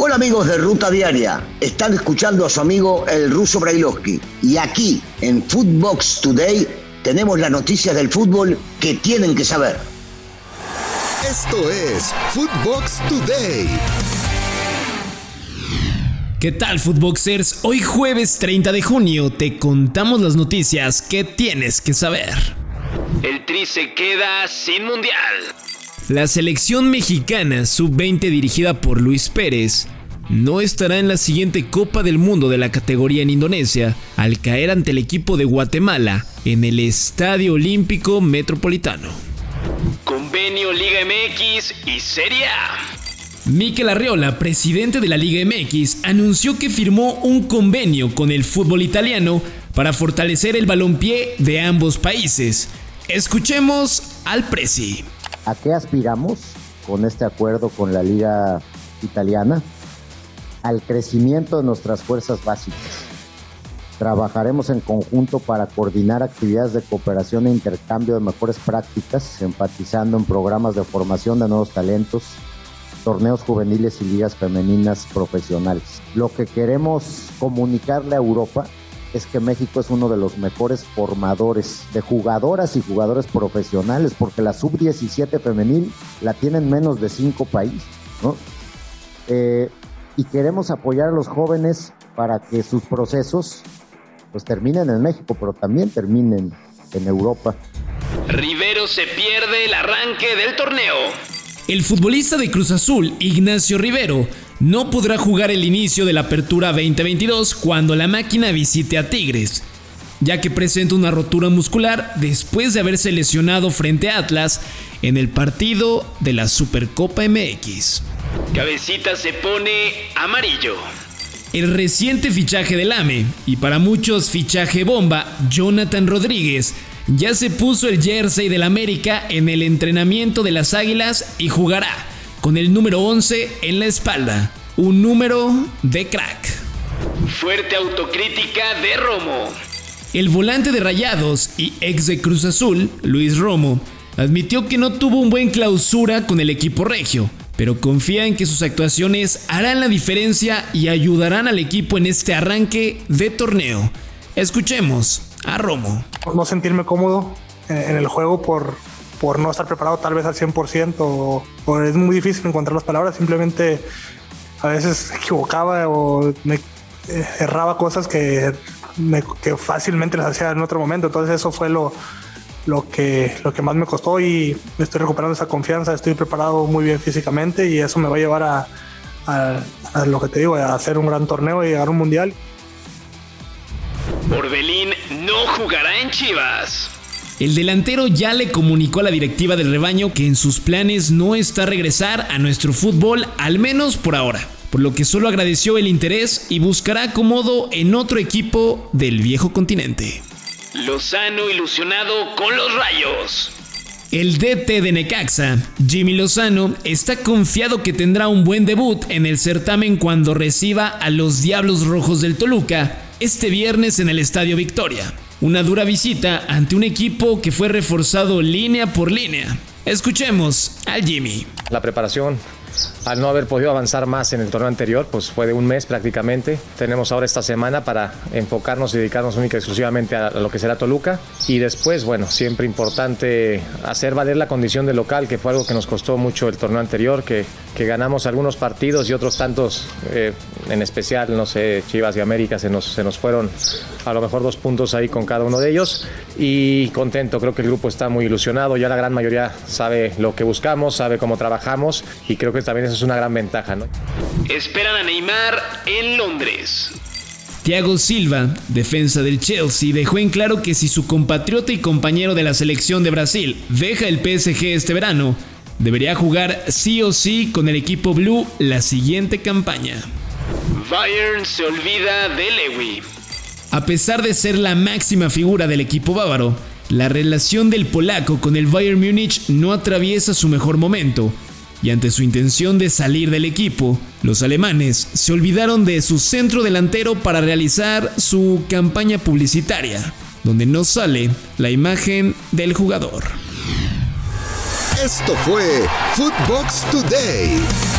Hola amigos de Ruta Diaria, están escuchando a su amigo el ruso Brailovsky y aquí en Footbox Today tenemos las noticias del fútbol que tienen que saber. Esto es Footbox Today. ¿Qué tal Footboxers? Hoy jueves 30 de junio te contamos las noticias que tienes que saber. El Tri se queda sin mundial. La selección mexicana sub-20 dirigida por Luis Pérez no estará en la siguiente Copa del Mundo de la categoría en Indonesia al caer ante el equipo de Guatemala en el Estadio Olímpico Metropolitano. Convenio Liga MX y Serie A. Mikel Arriola, presidente de la Liga MX, anunció que firmó un convenio con el fútbol italiano para fortalecer el balompié de ambos países. Escuchemos al Presi. ¿A qué aspiramos con este acuerdo con la liga italiana? Al crecimiento de nuestras fuerzas básicas. Trabajaremos en conjunto para coordinar actividades de cooperación e intercambio de mejores prácticas, enfatizando en programas de formación de nuevos talentos, torneos juveniles y ligas femeninas profesionales. Lo que queremos comunicarle a Europa es que México es uno de los mejores formadores de jugadoras y jugadores profesionales, porque la sub-17 femenil la tienen menos de cinco países, ¿no? Eh, y queremos apoyar a los jóvenes para que sus procesos pues terminen en México, pero también terminen en Europa. Rivero se pierde el arranque del torneo. El futbolista de Cruz Azul, Ignacio Rivero, no podrá jugar el inicio de la Apertura 2022 cuando la máquina visite a Tigres, ya que presenta una rotura muscular después de haberse lesionado frente a Atlas en el partido de la Supercopa MX. Cabecita se pone amarillo. El reciente fichaje del AME, y para muchos fichaje bomba, Jonathan Rodríguez, ya se puso el jersey del América en el entrenamiento de las Águilas y jugará con el número 11 en la espalda, un número de crack. Fuerte autocrítica de Romo. El volante de Rayados y ex de Cruz Azul, Luis Romo, admitió que no tuvo un buen clausura con el equipo regio, pero confía en que sus actuaciones harán la diferencia y ayudarán al equipo en este arranque de torneo. Escuchemos a Romo. No sentirme cómodo en el juego por, por no estar preparado tal vez al 100% o, o, es muy difícil encontrar las palabras, simplemente a veces equivocaba o me eh, erraba cosas que, que fácilmente las hacía en otro momento, entonces eso fue lo, lo, que, lo que más me costó y estoy recuperando esa confianza, estoy preparado muy bien físicamente y eso me va a llevar a, a, a lo que te digo, a hacer un gran torneo y llegar a un mundial. Orbelín no jugará en Chivas. El delantero ya le comunicó a la directiva del rebaño que en sus planes no está regresar a nuestro fútbol, al menos por ahora, por lo que solo agradeció el interés y buscará acomodo en otro equipo del viejo continente. Lozano ilusionado con los rayos. El DT de Necaxa, Jimmy Lozano, está confiado que tendrá un buen debut en el certamen cuando reciba a los Diablos Rojos del Toluca este viernes en el Estadio Victoria. Una dura visita ante un equipo que fue reforzado línea por línea. Escuchemos al Jimmy. La preparación al no haber podido avanzar más en el torneo anterior, pues fue de un mes prácticamente. Tenemos ahora esta semana para enfocarnos y dedicarnos única y exclusivamente a lo que será Toluca. Y después, bueno, siempre importante hacer valer la condición de local, que fue algo que nos costó mucho el torneo anterior, que, ganamos algunos partidos y otros tantos, eh, en especial, no sé, Chivas y América, se nos, se nos fueron a lo mejor dos puntos ahí con cada uno de ellos. Y contento, creo que el grupo está muy ilusionado, ya la gran mayoría sabe lo que buscamos, sabe cómo trabajamos y creo que también eso es una gran ventaja, ¿no? Esperan a Neymar en Londres. Thiago Silva, defensa del Chelsea, dejó en claro que si su compatriota y compañero de la selección de Brasil deja el PSG este verano, debería jugar sí o sí con el equipo blue la siguiente campaña. Bayern se olvida de Lewy. A pesar de ser la máxima figura del equipo bávaro, la relación del polaco con el Bayern Múnich no atraviesa su mejor momento, y ante su intención de salir del equipo, los alemanes se olvidaron de su centro delantero para realizar su campaña publicitaria, donde no sale la imagen del jugador. Esto fue Footbox Today.